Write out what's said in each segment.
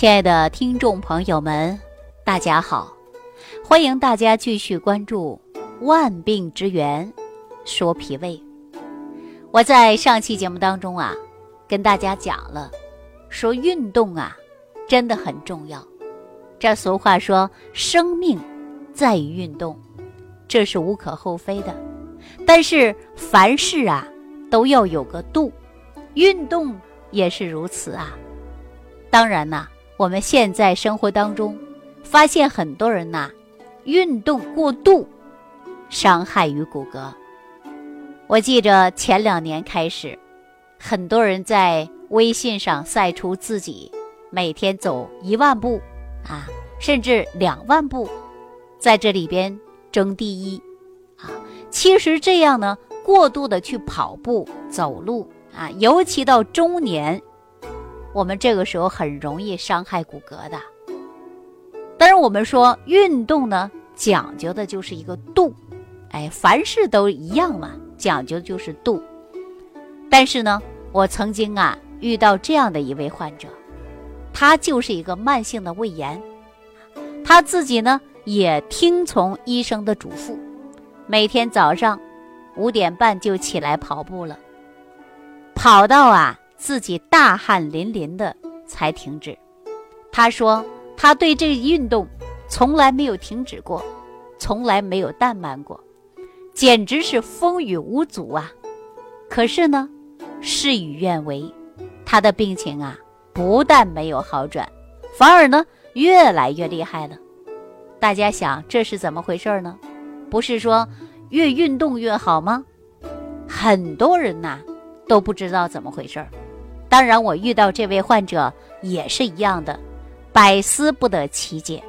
亲爱的听众朋友们，大家好！欢迎大家继续关注《万病之源说脾胃》。我在上期节目当中啊，跟大家讲了，说运动啊真的很重要。这俗话说，生命在于运动，这是无可厚非的。但是凡事啊都要有个度，运动也是如此啊。当然呐，我们现在生活当中发现很多人呐，运动过度，伤害于骨骼。我记着前两年开始，很多人在微信上晒出自己每天走一万步啊，甚至两万步，在这里边争第一啊。其实这样呢，过度的去跑步、走路啊，尤其到中年。我们这个时候很容易伤害骨骼的。但是我们说运动呢，讲究的就是一个度，哎，凡事都一样嘛，讲究的就是度。但是呢，我曾经啊遇到这样的一位患者，他就是一个慢性的胃炎，他自己呢也听从医生的嘱咐，每天早上五点半就起来跑步了，跑到啊。自己大汗淋淋的才停止。他说：“他对这运动从来没有停止过，从来没有怠慢过，简直是风雨无阻啊！”可是呢，事与愿违，他的病情啊不但没有好转，反而呢越来越厉害了。大家想这是怎么回事呢？不是说越运动越好吗？很多人呐都不知道怎么回事儿。当然，我遇到这位患者也是一样的，百思不得其解。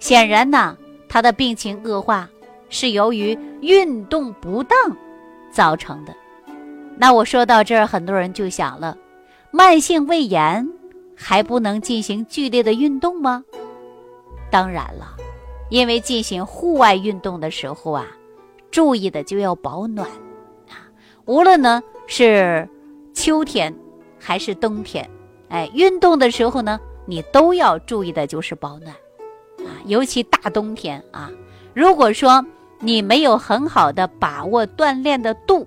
显然呢，他的病情恶化是由于运动不当造成的。那我说到这儿，很多人就想了：慢性胃炎还不能进行剧烈的运动吗？当然了，因为进行户外运动的时候啊，注意的就要保暖啊。无论呢是秋天。还是冬天，哎，运动的时候呢，你都要注意的就是保暖，啊，尤其大冬天啊，如果说你没有很好的把握锻炼的度，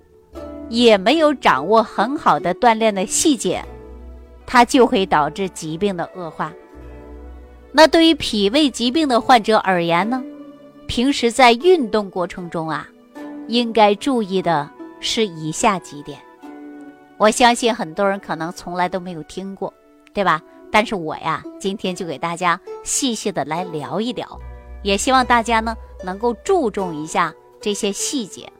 也没有掌握很好的锻炼的细节，它就会导致疾病的恶化。那对于脾胃疾病的患者而言呢，平时在运动过程中啊，应该注意的是以下几点。我相信很多人可能从来都没有听过，对吧？但是我呀，今天就给大家细细的来聊一聊，也希望大家呢能够注重一下这些细节。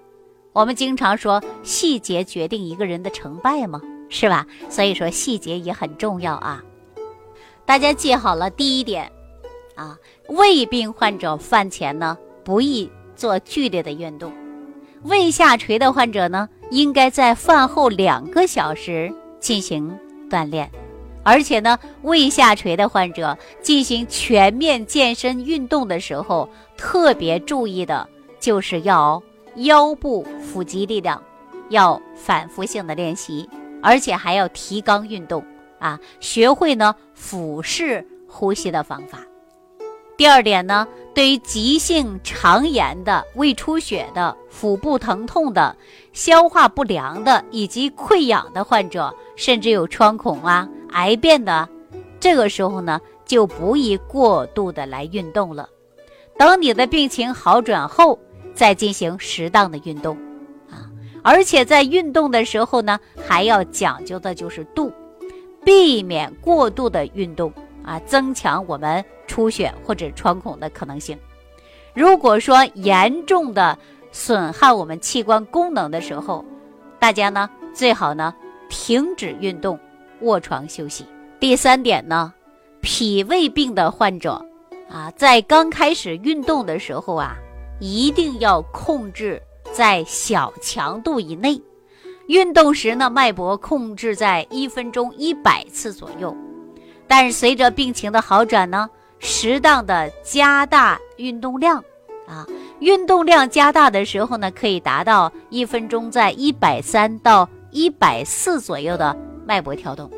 我们经常说细节决定一个人的成败嘛，是吧？所以说细节也很重要啊。大家记好了，第一点啊，胃病患者饭前呢不宜做剧烈的运动，胃下垂的患者呢。应该在饭后两个小时进行锻炼，而且呢，胃下垂的患者进行全面健身运动的时候，特别注意的就是要腰部腹肌力量，要反复性的练习，而且还要提肛运动啊，学会呢腹式呼吸的方法。第二点呢，对于急性肠炎的、胃出血的、腹部疼痛的、消化不良的以及溃疡的患者，甚至有穿孔啊、癌变的，这个时候呢，就不宜过度的来运动了。等你的病情好转后，再进行适当的运动啊。而且在运动的时候呢，还要讲究的就是度，避免过度的运动啊，增强我们。出血或者穿孔的可能性，如果说严重的损害我们器官功能的时候，大家呢最好呢停止运动，卧床休息。第三点呢，脾胃病的患者啊，在刚开始运动的时候啊，一定要控制在小强度以内，运动时呢脉搏控制在一分钟一百次左右，但是随着病情的好转呢。适当的加大运动量，啊，运动量加大的时候呢，可以达到一分钟在一百三到一百四左右的脉搏跳动。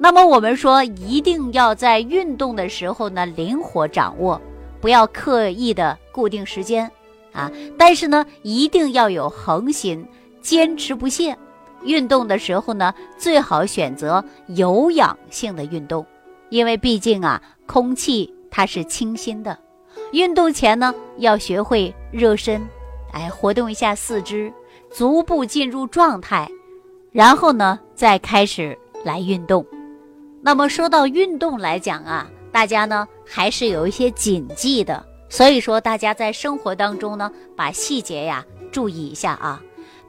那么我们说，一定要在运动的时候呢，灵活掌握，不要刻意的固定时间啊。但是呢，一定要有恒心，坚持不懈。运动的时候呢，最好选择有氧性的运动，因为毕竟啊，空气它是清新的。运动前呢，要学会热身，哎，活动一下四肢，逐步进入状态，然后呢，再开始来运动。那么说到运动来讲啊，大家呢还是有一些谨记的，所以说大家在生活当中呢，把细节呀注意一下啊。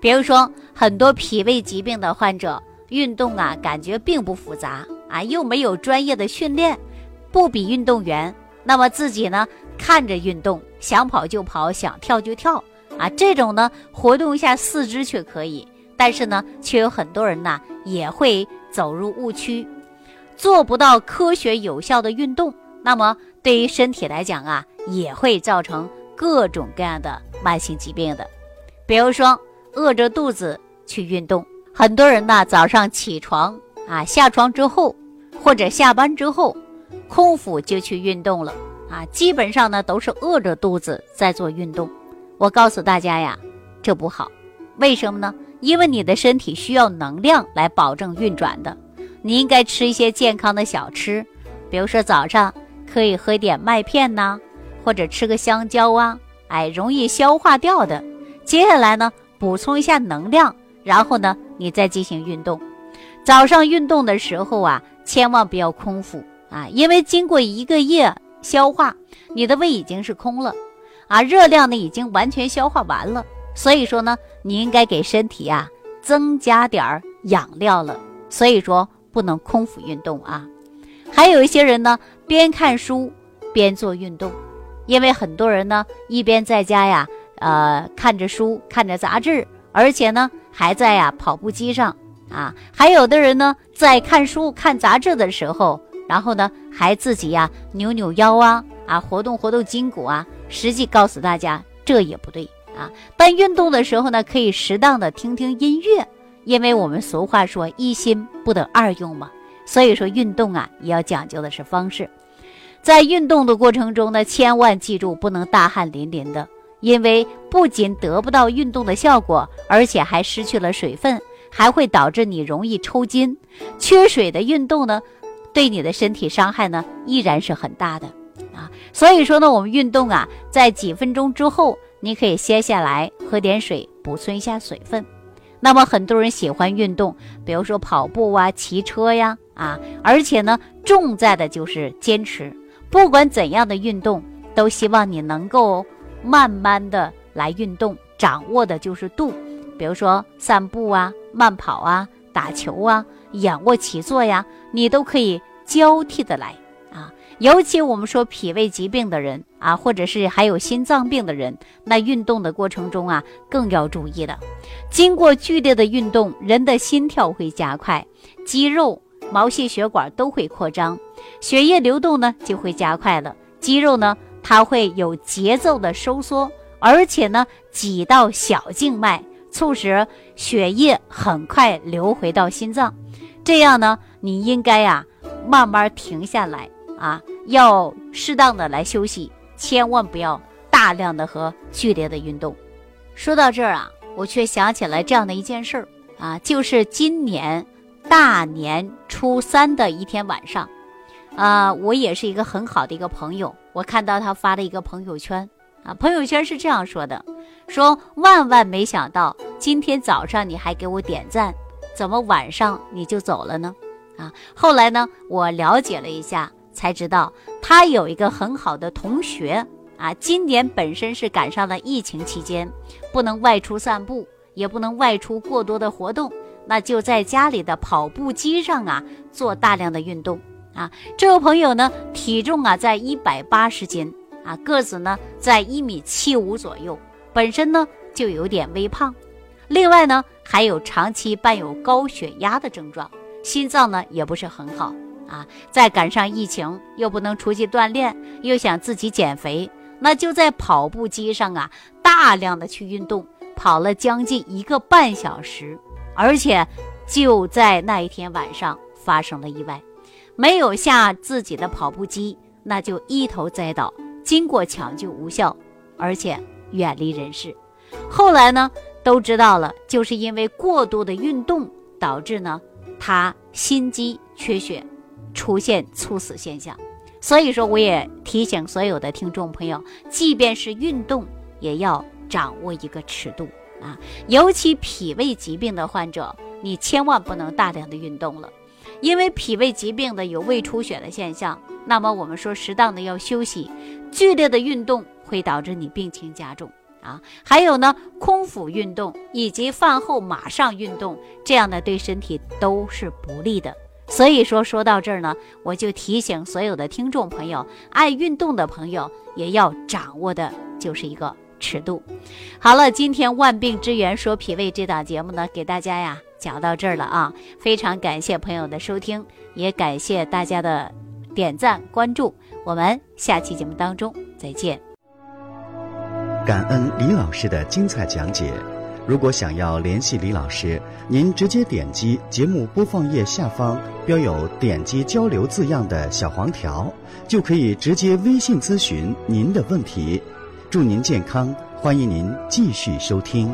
比如说很多脾胃疾病的患者，运动啊感觉并不复杂啊，又没有专业的训练，不比运动员，那么自己呢看着运动，想跑就跑，想跳就跳啊，这种呢活动一下四肢却可以，但是呢却有很多人呢也会走入误区。做不到科学有效的运动，那么对于身体来讲啊，也会造成各种各样的慢性疾病的。比如说，饿着肚子去运动，很多人呢早上起床啊，下床之后或者下班之后，空腹就去运动了啊，基本上呢都是饿着肚子在做运动。我告诉大家呀，这不好，为什么呢？因为你的身体需要能量来保证运转的。你应该吃一些健康的小吃，比如说早上可以喝一点麦片呐，或者吃个香蕉啊，哎，容易消化掉的。接下来呢，补充一下能量，然后呢，你再进行运动。早上运动的时候啊，千万不要空腹啊，因为经过一个夜消化，你的胃已经是空了，啊，热量呢已经完全消化完了。所以说呢，你应该给身体啊增加点儿养料了。所以说。不能空腹运动啊！还有一些人呢，边看书边做运动，因为很多人呢一边在家呀，呃，看着书、看着杂志，而且呢还在呀跑步机上啊。还有的人呢在看书、看杂志的时候，然后呢还自己呀扭扭腰啊啊，活动活动筋骨啊。实际告诉大家，这也不对啊。但运动的时候呢，可以适当的听听音乐。因为我们俗话说一心不得二用嘛，所以说运动啊也要讲究的是方式。在运动的过程中呢，千万记住不能大汗淋淋的，因为不仅得不到运动的效果，而且还失去了水分，还会导致你容易抽筋。缺水的运动呢，对你的身体伤害呢依然是很大的啊。所以说呢，我们运动啊，在几分钟之后，你可以歇下来喝点水，补充一下水分。那么很多人喜欢运动，比如说跑步啊、骑车呀，啊，而且呢，重在的就是坚持。不管怎样的运动，都希望你能够慢慢的来运动，掌握的就是度。比如说散步啊、慢跑啊、打球啊、仰卧起坐呀，你都可以交替的来啊。尤其我们说脾胃疾病的人啊，或者是还有心脏病的人，那运动的过程中啊，更要注意的。经过剧烈的运动，人的心跳会加快，肌肉、毛细血管都会扩张，血液流动呢就会加快了。肌肉呢，它会有节奏的收缩，而且呢，挤到小静脉，促使血液很快流回到心脏。这样呢，你应该呀，慢慢停下来。啊，要适当的来休息，千万不要大量的和剧烈的运动。说到这儿啊，我却想起来这样的一件事儿啊，就是今年大年初三的一天晚上，啊，我也是一个很好的一个朋友，我看到他发了一个朋友圈啊，朋友圈是这样说的：说万万没想到今天早上你还给我点赞，怎么晚上你就走了呢？啊，后来呢，我了解了一下。才知道他有一个很好的同学啊，今年本身是赶上了疫情期间，不能外出散步，也不能外出过多的活动，那就在家里的跑步机上啊做大量的运动啊。这位朋友呢，体重啊在一百八十斤啊，个子呢在一米七五左右，本身呢就有点微胖，另外呢还有长期伴有高血压的症状，心脏呢也不是很好。啊，再赶上疫情，又不能出去锻炼，又想自己减肥，那就在跑步机上啊，大量的去运动，跑了将近一个半小时，而且就在那一天晚上发生了意外，没有下自己的跑步机，那就一头栽倒，经过抢救无效，而且远离人世。后来呢，都知道了，就是因为过度的运动导致呢，他心肌缺血，出现猝死现象。所以说，我也提醒所有的听众朋友，即便是运动，也要掌握一个尺度啊。尤其脾胃疾病的患者，你千万不能大量的运动了，因为脾胃疾病的有胃出血的现象。那么我们说，适当的要休息，剧烈的运动会导致你病情加重啊。还有呢，空腹运动以及饭后马上运动，这样呢对身体都是不利的。所以说，说到这儿呢，我就提醒所有的听众朋友，爱运动的朋友也要掌握的就是一个尺度。好了，今天万病之源说脾胃这档节目呢，给大家呀讲到这儿了啊，非常感谢朋友的收听，也感谢大家的点赞关注，我们下期节目当中再见。感恩李老师的精彩讲解。如果想要联系李老师，您直接点击节目播放页下方标有“点击交流”字样的小黄条，就可以直接微信咨询您的问题。祝您健康，欢迎您继续收听。